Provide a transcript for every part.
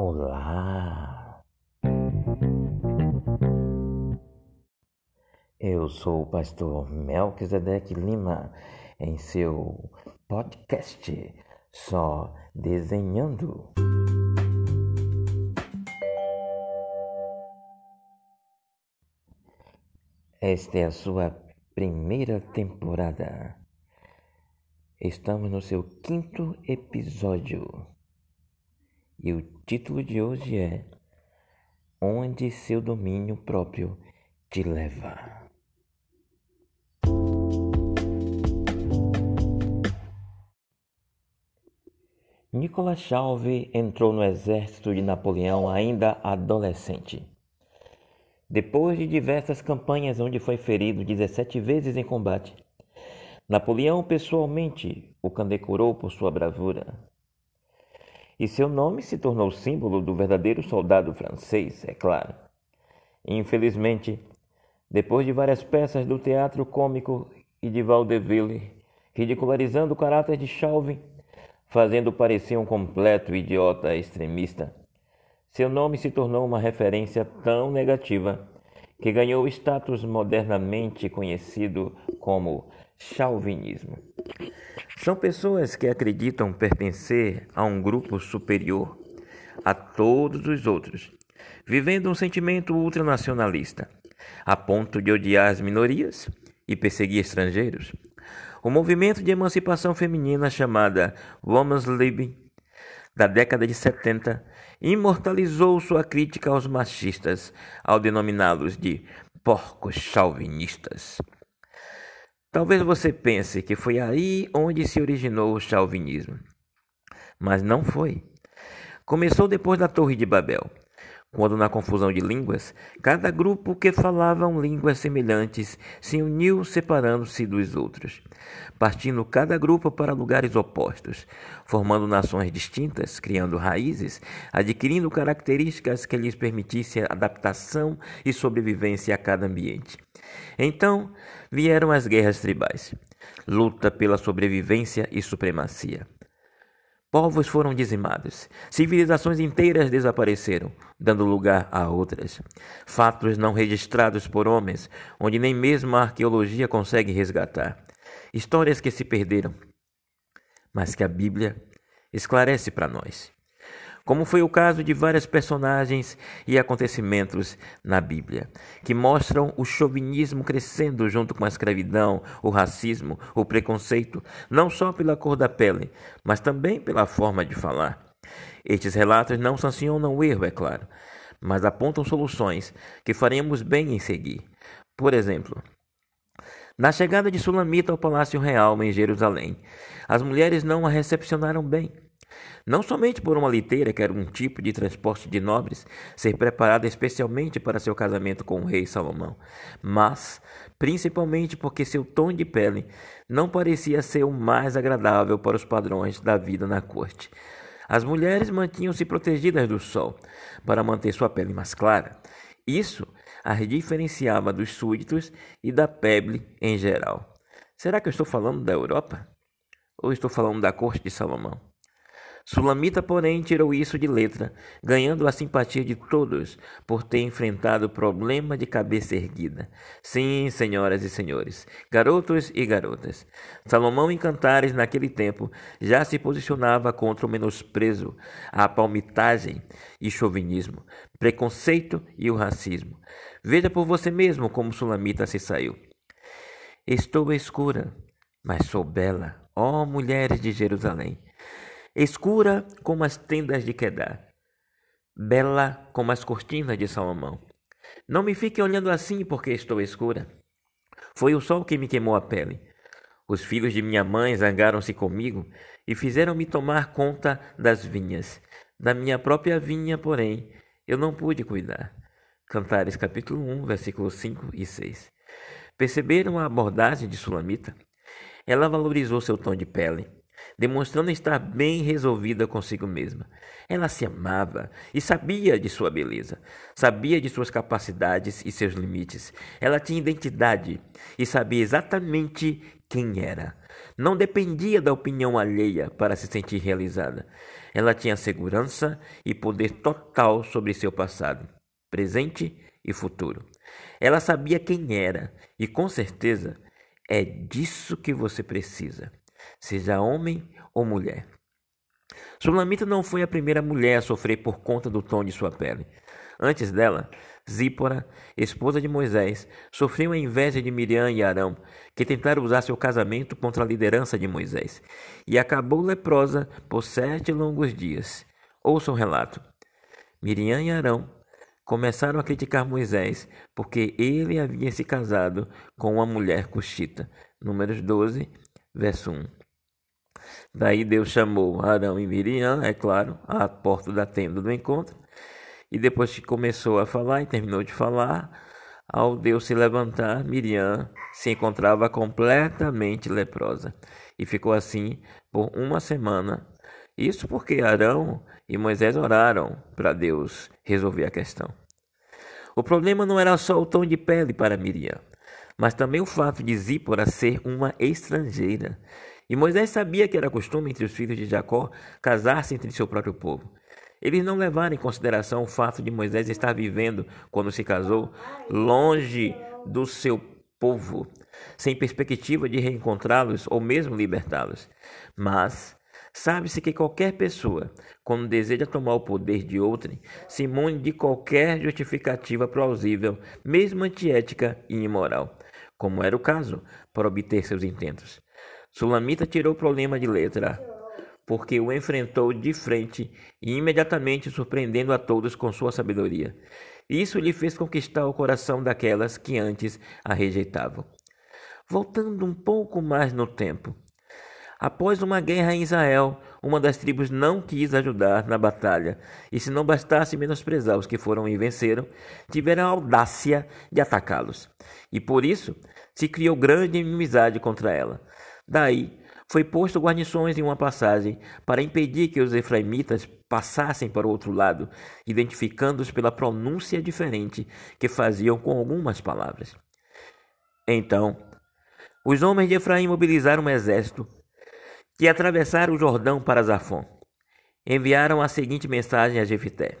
Olá! Eu sou o pastor Melquisedeque Lima em seu podcast Só Desenhando. Esta é a sua primeira temporada. Estamos no seu quinto episódio. E o título de hoje é Onde seu domínio próprio te leva. Nicolas Chauve entrou no exército de Napoleão ainda adolescente. Depois de diversas campanhas onde foi ferido 17 vezes em combate, Napoleão pessoalmente o condecorou por sua bravura e seu nome se tornou símbolo do verdadeiro soldado francês, é claro. Infelizmente, depois de várias peças do teatro cômico e de Vaudeville, ridicularizando o caráter de Chauve, fazendo parecer um completo idiota extremista, seu nome se tornou uma referência tão negativa que ganhou o status modernamente conhecido como chauvinismo. São pessoas que acreditam pertencer a um grupo superior a todos os outros, vivendo um sentimento ultranacionalista, a ponto de odiar as minorias e perseguir estrangeiros. O movimento de emancipação feminina chamada Women's Lib da década de 70 imortalizou sua crítica aos machistas ao denominá-los de porcos chauvinistas. Talvez você pense que foi aí onde se originou o chauvinismo, mas não foi. Começou depois da Torre de Babel, quando, na confusão de línguas, cada grupo que falavam línguas semelhantes se uniu separando-se dos outros, partindo cada grupo para lugares opostos, formando nações distintas, criando raízes, adquirindo características que lhes permitissem adaptação e sobrevivência a cada ambiente. Então vieram as guerras tribais, luta pela sobrevivência e supremacia. Povos foram dizimados, civilizações inteiras desapareceram, dando lugar a outras. Fatos não registrados por homens, onde nem mesmo a arqueologia consegue resgatar. Histórias que se perderam, mas que a Bíblia esclarece para nós como foi o caso de vários personagens e acontecimentos na Bíblia, que mostram o chauvinismo crescendo junto com a escravidão, o racismo, o preconceito, não só pela cor da pele, mas também pela forma de falar. Estes relatos não sancionam o erro, é claro, mas apontam soluções que faremos bem em seguir. Por exemplo, na chegada de Sulamita ao Palácio Real em Jerusalém, as mulheres não a recepcionaram bem. Não somente por uma liteira, que era um tipo de transporte de nobres, ser preparada especialmente para seu casamento com o rei Salomão, mas principalmente porque seu tom de pele não parecia ser o mais agradável para os padrões da vida na corte. As mulheres mantinham-se protegidas do sol para manter sua pele mais clara. Isso as diferenciava dos súditos e da peble em geral. Será que eu estou falando da Europa? Ou estou falando da corte de Salomão? Sulamita, porém, tirou isso de letra, ganhando a simpatia de todos por ter enfrentado o problema de cabeça erguida. Sim, senhoras e senhores, garotos e garotas. Salomão em Cantares, naquele tempo, já se posicionava contra o menosprezo, a palmitagem e chauvinismo, preconceito e o racismo. Veja por você mesmo como Sulamita se saiu. Estou escura, mas sou bela, ó mulheres de Jerusalém escura como as tendas de Quedar, bela como as cortinas de Salomão. Não me fique olhando assim porque estou escura. Foi o sol que me queimou a pele. Os filhos de minha mãe zangaram-se comigo e fizeram-me tomar conta das vinhas. Da minha própria vinha, porém, eu não pude cuidar. Cantares capítulo 1, versículos 5 e 6. Perceberam a abordagem de Sulamita? Ela valorizou seu tom de pele demonstrando estar bem resolvida consigo mesma. Ela se amava e sabia de sua beleza, sabia de suas capacidades e seus limites. Ela tinha identidade e sabia exatamente quem era. Não dependia da opinião alheia para se sentir realizada. Ela tinha segurança e poder total sobre seu passado, presente e futuro. Ela sabia quem era e, com certeza, é disso que você precisa, seja homem ou mulher. Sulamita não foi a primeira mulher a sofrer por conta do tom de sua pele. Antes dela, Zípora, esposa de Moisés, sofreu a inveja de Miriam e Arão, que tentaram usar seu casamento contra a liderança de Moisés, e acabou leprosa por sete longos dias. Ouça o relato. Miriam e Arão começaram a criticar Moisés porque ele havia se casado com uma mulher cuxita. Números 12, verso 1. Daí Deus chamou Arão e Miriam, é claro, à porta da tenda do encontro, e depois que começou a falar e terminou de falar, ao Deus se levantar, Miriam se encontrava completamente leprosa e ficou assim por uma semana. Isso porque Arão e Moisés oraram para Deus resolver a questão. O problema não era só o tom de pele para Miriam, mas também o fato de Zípora ser uma estrangeira. E Moisés sabia que era costume entre os filhos de Jacó casar-se entre seu próprio povo. Eles não levaram em consideração o fato de Moisés estar vivendo, quando se casou, longe do seu povo, sem perspectiva de reencontrá-los ou mesmo libertá-los. Mas sabe-se que qualquer pessoa, quando deseja tomar o poder de outrem, se imune de qualquer justificativa plausível, mesmo antiética e imoral, como era o caso, para obter seus intentos. Sulamita tirou o problema de letra porque o enfrentou de frente e imediatamente surpreendendo a todos com sua sabedoria. Isso lhe fez conquistar o coração daquelas que antes a rejeitavam. Voltando um pouco mais no tempo, após uma guerra em Israel, uma das tribos não quis ajudar na batalha, e se não bastasse menosprezar os que foram e venceram, tiveram a audácia de atacá-los. E por isso se criou grande inimizade contra ela. Daí foi posto guarnições em uma passagem para impedir que os efraimitas passassem para o outro lado, identificando-os pela pronúncia diferente que faziam com algumas palavras. Então, os homens de Efraim mobilizaram um exército que atravessaram o Jordão para Zafon. Enviaram a seguinte mensagem a Jefité: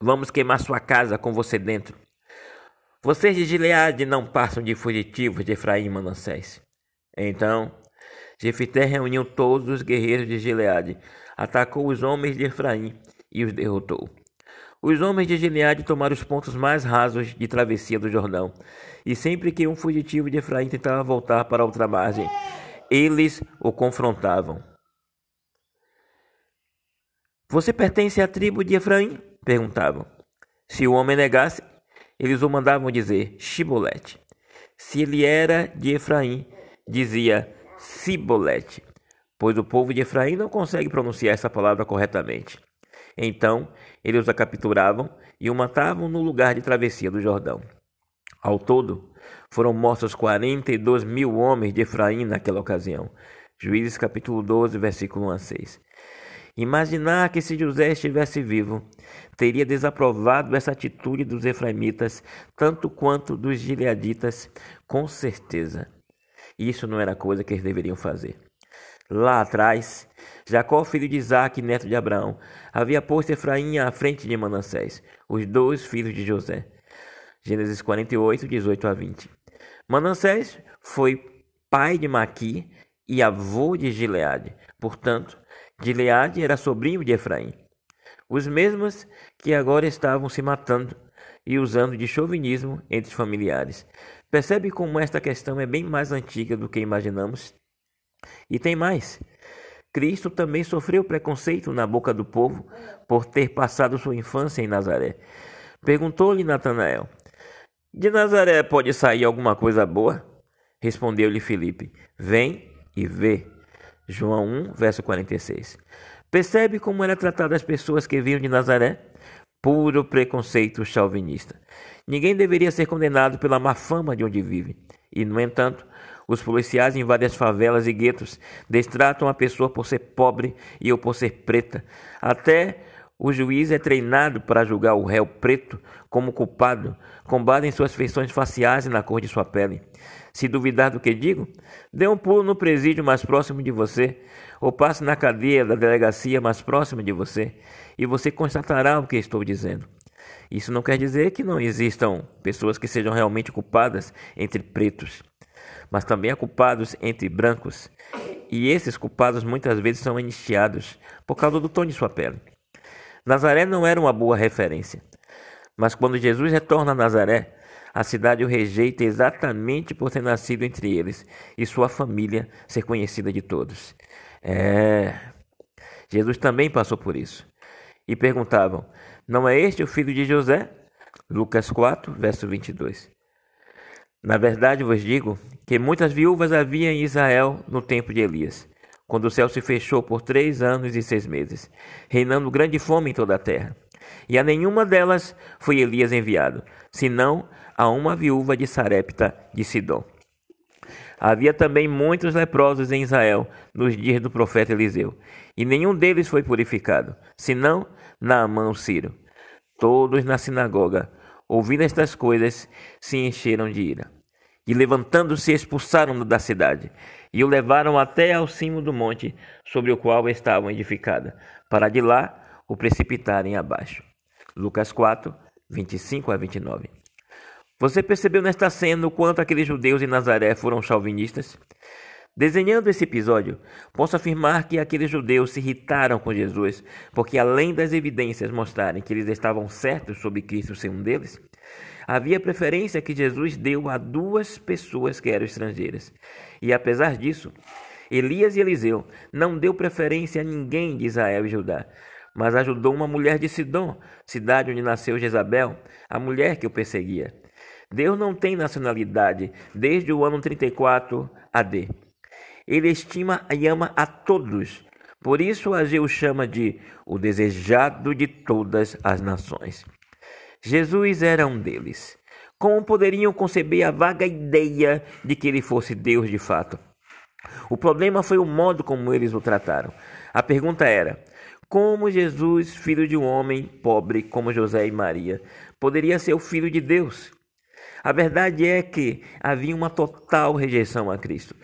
Vamos queimar sua casa com você dentro. Vocês de Gileade não passam de fugitivos de Efraim e Manassés. Então, Jefité reuniu todos os guerreiros de Gileade, atacou os homens de Efraim e os derrotou. Os homens de Gileade tomaram os pontos mais rasos de travessia do Jordão, e sempre que um fugitivo de Efraim tentava voltar para outra margem, eles o confrontavam. Você pertence à tribo de Efraim? perguntavam. Se o homem negasse, eles o mandavam dizer Shibolete. Se ele era de Efraim, dizia Cibolete, pois o povo de Efraim não consegue pronunciar essa palavra corretamente. Então eles a capturavam e o matavam no lugar de travessia do Jordão. Ao todo, foram mortos 42 mil homens de Efraim naquela ocasião. Juízes capítulo 12, versículo 1 a 6. Imaginar que se José estivesse vivo, teria desaprovado essa atitude dos efraimitas, tanto quanto dos gileaditas, com certeza. Isso não era coisa que eles deveriam fazer. Lá atrás, Jacó, filho de Isaac, neto de Abraão, havia posto Efraim à frente de Manassés, os dois filhos de José. Gênesis 48, 18 a 20. Manassés foi pai de Maqui e avô de Gileade. Portanto, Gileade era sobrinho de Efraim. Os mesmos que agora estavam se matando e usando de chauvinismo entre os familiares. Percebe como esta questão é bem mais antiga do que imaginamos? E tem mais. Cristo também sofreu preconceito na boca do povo por ter passado sua infância em Nazaré. Perguntou-lhe Natanael: De Nazaré pode sair alguma coisa boa? Respondeu-lhe Filipe: Vem e vê. João 1, verso 46. Percebe como era tratada as pessoas que vinham de Nazaré? Puro preconceito chauvinista. Ninguém deveria ser condenado pela má fama de onde vive. E, no entanto, os policiais em várias favelas e guetos destratam a pessoa por ser pobre e ou por ser preta. Até O juiz é treinado para julgar o réu preto como culpado, com base em suas feições faciais e na cor de sua pele. Se duvidar do que digo, dê um pulo no presídio mais próximo de você, ou passe na cadeia da delegacia mais próxima de você, e você constatará o que estou dizendo. Isso não quer dizer que não existam pessoas que sejam realmente culpadas entre pretos, mas também há culpados entre brancos, e esses culpados muitas vezes são anistiados por causa do tom de sua pele. Nazaré não era uma boa referência. Mas quando Jesus retorna a Nazaré, a cidade o rejeita exatamente por ter nascido entre eles e sua família ser conhecida de todos. É. Jesus também passou por isso. E perguntavam: Não é este o filho de José? Lucas 4, verso 22. Na verdade vos digo que muitas viúvas havia em Israel no tempo de Elias quando o céu se fechou por três anos e seis meses, reinando grande fome em toda a terra. E a nenhuma delas foi Elias enviado, senão a uma viúva de Sarepta de Sidom. Havia também muitos leprosos em Israel nos dias do profeta Eliseu, e nenhum deles foi purificado, senão Naamã o Ciro. Todos na sinagoga, ouvindo estas coisas, se encheram de ira. E levantando-se expulsaram-no da cidade, e o levaram até ao cimo do monte sobre o qual estavam edificadas, para de lá o precipitarem abaixo. Lucas 4, 25 a 29. Você percebeu nesta cena o quanto aqueles judeus em Nazaré foram chauvinistas? Desenhando esse episódio, posso afirmar que aqueles judeus se irritaram com Jesus, porque além das evidências mostrarem que eles estavam certos sobre Cristo ser um deles, havia preferência que Jesus deu a duas pessoas que eram estrangeiras. E apesar disso, Elias e Eliseu não deu preferência a ninguém de Israel e Judá, mas ajudou uma mulher de Sidom, cidade onde nasceu Jezabel, a mulher que o perseguia. Deus não tem nacionalidade desde o ano 34 AD. Ele estima e ama a todos. Por isso Ageu chama de o desejado de todas as nações. Jesus era um deles. Como poderiam conceber a vaga ideia de que ele fosse Deus de fato? O problema foi o modo como eles o trataram. A pergunta era: como Jesus, filho de um homem pobre como José e Maria, poderia ser o filho de Deus? A verdade é que havia uma total rejeição a Cristo,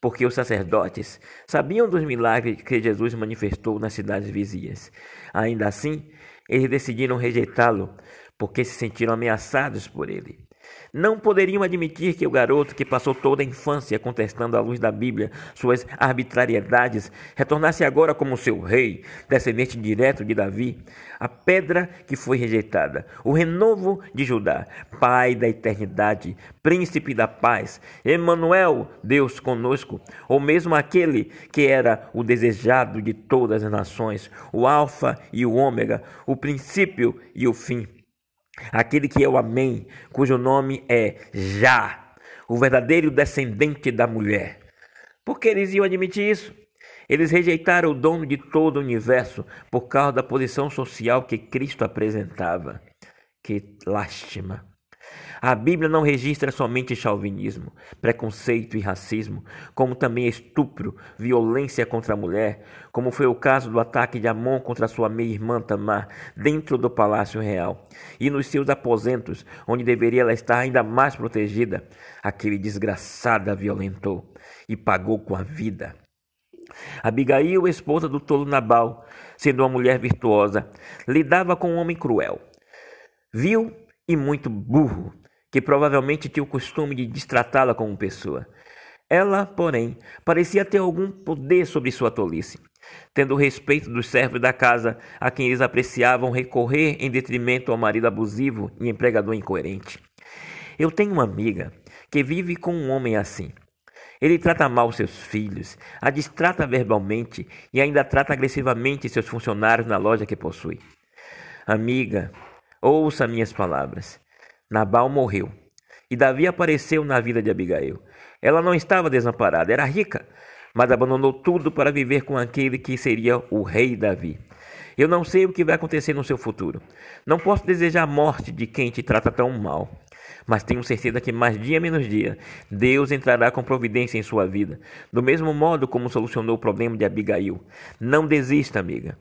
porque os sacerdotes sabiam dos milagres que Jesus manifestou nas cidades vizinhas. Ainda assim, eles decidiram rejeitá-lo porque se sentiram ameaçados por ele. Não poderiam admitir que o garoto que passou toda a infância contestando à luz da Bíblia suas arbitrariedades retornasse agora como seu rei, descendente direto de Davi, a pedra que foi rejeitada, o renovo de Judá, pai da eternidade, príncipe da paz, Emanuel, Deus conosco, ou mesmo aquele que era o desejado de todas as nações, o alfa e o ômega, o princípio e o fim aquele que é o Amém, cujo nome é Já, o verdadeiro descendente da mulher. Por que eles iam admitir isso? Eles rejeitaram o dono de todo o universo por causa da posição social que Cristo apresentava. Que lástima! A Bíblia não registra somente chauvinismo, preconceito e racismo, como também estupro, violência contra a mulher, como foi o caso do ataque de Amon contra sua meia-irmã Tamar, dentro do palácio real, e nos seus aposentos, onde deveria ela estar ainda mais protegida. Aquele desgraçado a violentou e pagou com a vida. Abigail, esposa do tolo Nabal, sendo uma mulher virtuosa, lidava com um homem cruel. Viu e muito burro, que provavelmente tinha o costume de destratá-la como pessoa. Ela, porém, parecia ter algum poder sobre sua tolice, tendo o respeito dos servos da casa, a quem eles apreciavam recorrer em detrimento ao marido abusivo e empregador incoerente. Eu tenho uma amiga que vive com um homem assim. Ele trata mal seus filhos, a distrata verbalmente e ainda trata agressivamente seus funcionários na loja que possui. Amiga, ouça minhas palavras. Nabal morreu. E Davi apareceu na vida de Abigail. Ela não estava desamparada, era rica, mas abandonou tudo para viver com aquele que seria o rei Davi. Eu não sei o que vai acontecer no seu futuro. Não posso desejar a morte de quem te trata tão mal. Mas tenho certeza que mais dia menos dia, Deus entrará com providência em sua vida, do mesmo modo como solucionou o problema de Abigail. Não desista, amiga.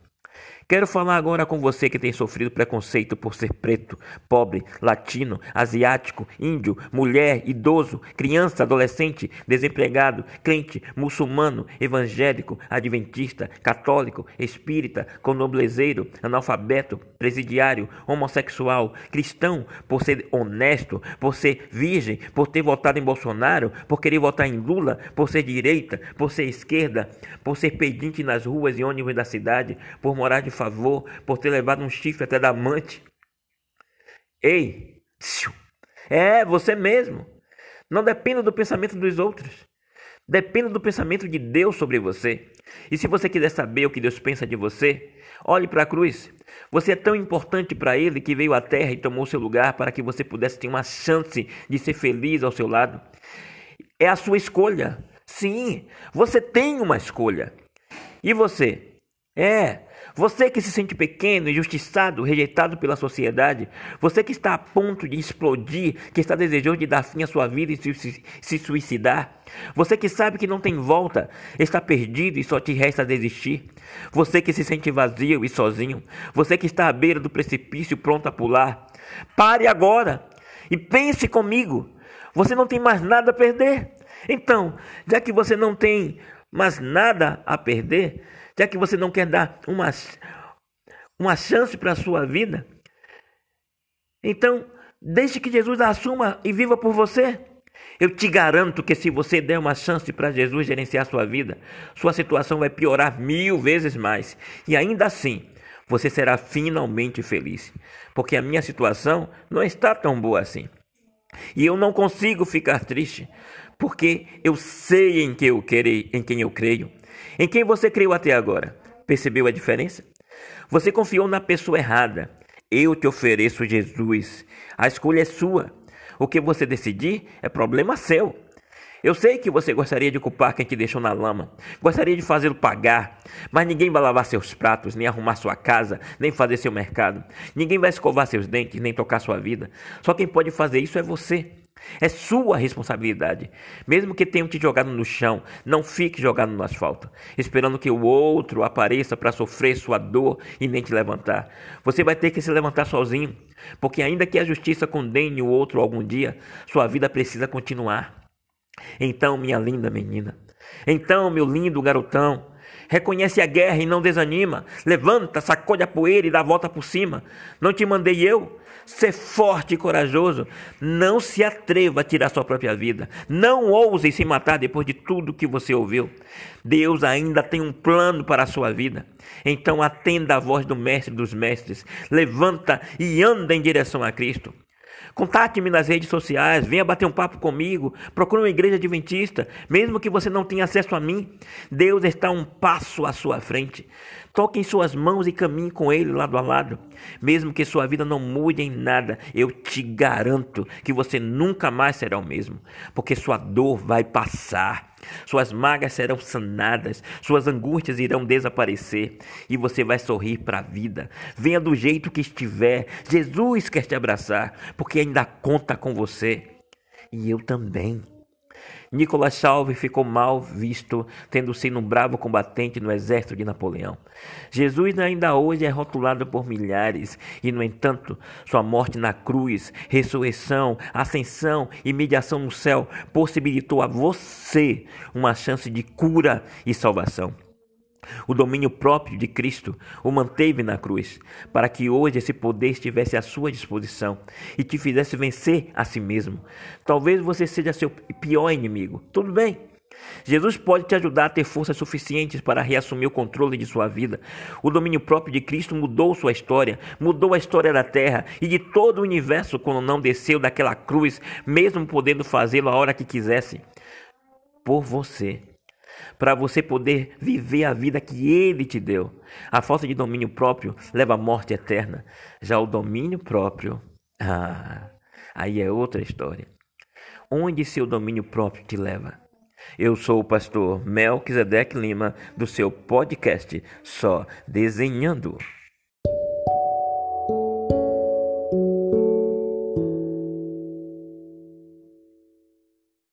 Quero falar agora com você que tem sofrido preconceito por ser preto, pobre, latino, asiático, índio, mulher, idoso, criança, adolescente, desempregado, crente, muçulmano, evangélico, adventista, católico, espírita, conoblezeiro, analfabeto, presidiário, homossexual, cristão, por ser honesto, por ser virgem, por ter votado em Bolsonaro, por querer votar em Lula, por ser direita, por ser esquerda, por ser pedinte nas ruas e ônibus da cidade, por morar de favor por ter levado um chifre até da amante. Ei, é você mesmo. Não dependa do pensamento dos outros. Dependa do pensamento de Deus sobre você. E se você quiser saber o que Deus pensa de você, olhe para a cruz. Você é tão importante para Ele que veio à terra e tomou seu lugar para que você pudesse ter uma chance de ser feliz ao seu lado. É a sua escolha. Sim, você tem uma escolha. E você? É, você que se sente pequeno, injustiçado, rejeitado pela sociedade, você que está a ponto de explodir, que está desejoso de dar fim à sua vida e se, se, se suicidar, você que sabe que não tem volta, está perdido e só te resta desistir, você que se sente vazio e sozinho, você que está à beira do precipício pronto a pular, pare agora e pense comigo. Você não tem mais nada a perder. Então, já que você não tem mais nada a perder, já que você não quer dar uma, uma chance para a sua vida, então deixe que Jesus assuma e viva por você. Eu te garanto que se você der uma chance para Jesus gerenciar sua vida, sua situação vai piorar mil vezes mais. E ainda assim, você será finalmente feliz. Porque a minha situação não está tão boa assim. E eu não consigo ficar triste, porque eu sei em quem eu, querei, em quem eu creio. Em quem você creu até agora? Percebeu a diferença? Você confiou na pessoa errada. Eu te ofereço Jesus. A escolha é sua. O que você decidir é problema seu. Eu sei que você gostaria de culpar quem te deixou na lama, gostaria de fazê-lo pagar, mas ninguém vai lavar seus pratos, nem arrumar sua casa, nem fazer seu mercado. Ninguém vai escovar seus dentes, nem tocar sua vida. Só quem pode fazer isso é você. É sua responsabilidade. Mesmo que tenham te jogado no chão, não fique jogado no asfalto, esperando que o outro apareça para sofrer sua dor e nem te levantar. Você vai ter que se levantar sozinho, porque ainda que a justiça condene o outro algum dia, sua vida precisa continuar. Então, minha linda menina, então, meu lindo garotão, reconhece a guerra e não desanima. Levanta, sacode a poeira e dá a volta por cima. Não te mandei eu? Ser forte e corajoso. Não se atreva a tirar sua própria vida. Não ouse se matar depois de tudo que você ouviu. Deus ainda tem um plano para a sua vida. Então atenda a voz do Mestre dos Mestres. Levanta e anda em direção a Cristo. Contate-me nas redes sociais, venha bater um papo comigo, procure uma igreja adventista, mesmo que você não tenha acesso a mim. Deus está um passo à sua frente. Toque em suas mãos e caminhe com Ele lado a lado. Mesmo que sua vida não mude em nada, eu te garanto que você nunca mais será o mesmo, porque sua dor vai passar. Suas magas serão sanadas, suas angústias irão desaparecer e você vai sorrir para a vida. Venha do jeito que estiver, Jesus quer te abraçar, porque ainda conta com você. E eu também. Nicolas Salve ficou mal visto, tendo sido um bravo combatente no exército de Napoleão. Jesus ainda hoje é rotulado por milhares, e no entanto, sua morte na cruz, ressurreição, ascensão e mediação no céu possibilitou a você uma chance de cura e salvação. O domínio próprio de Cristo o manteve na cruz, para que hoje esse poder estivesse à sua disposição e te fizesse vencer a si mesmo. Talvez você seja seu pior inimigo. Tudo bem. Jesus pode te ajudar a ter forças suficientes para reassumir o controle de sua vida. O domínio próprio de Cristo mudou sua história, mudou a história da terra e de todo o universo quando não desceu daquela cruz, mesmo podendo fazê-lo a hora que quisesse. Por você para você poder viver a vida que Ele te deu. A falta de domínio próprio leva à morte eterna. Já o domínio próprio, ah, aí é outra história. Onde seu domínio próprio te leva? Eu sou o pastor Melquisedeque Lima, do seu podcast Só Desenhando.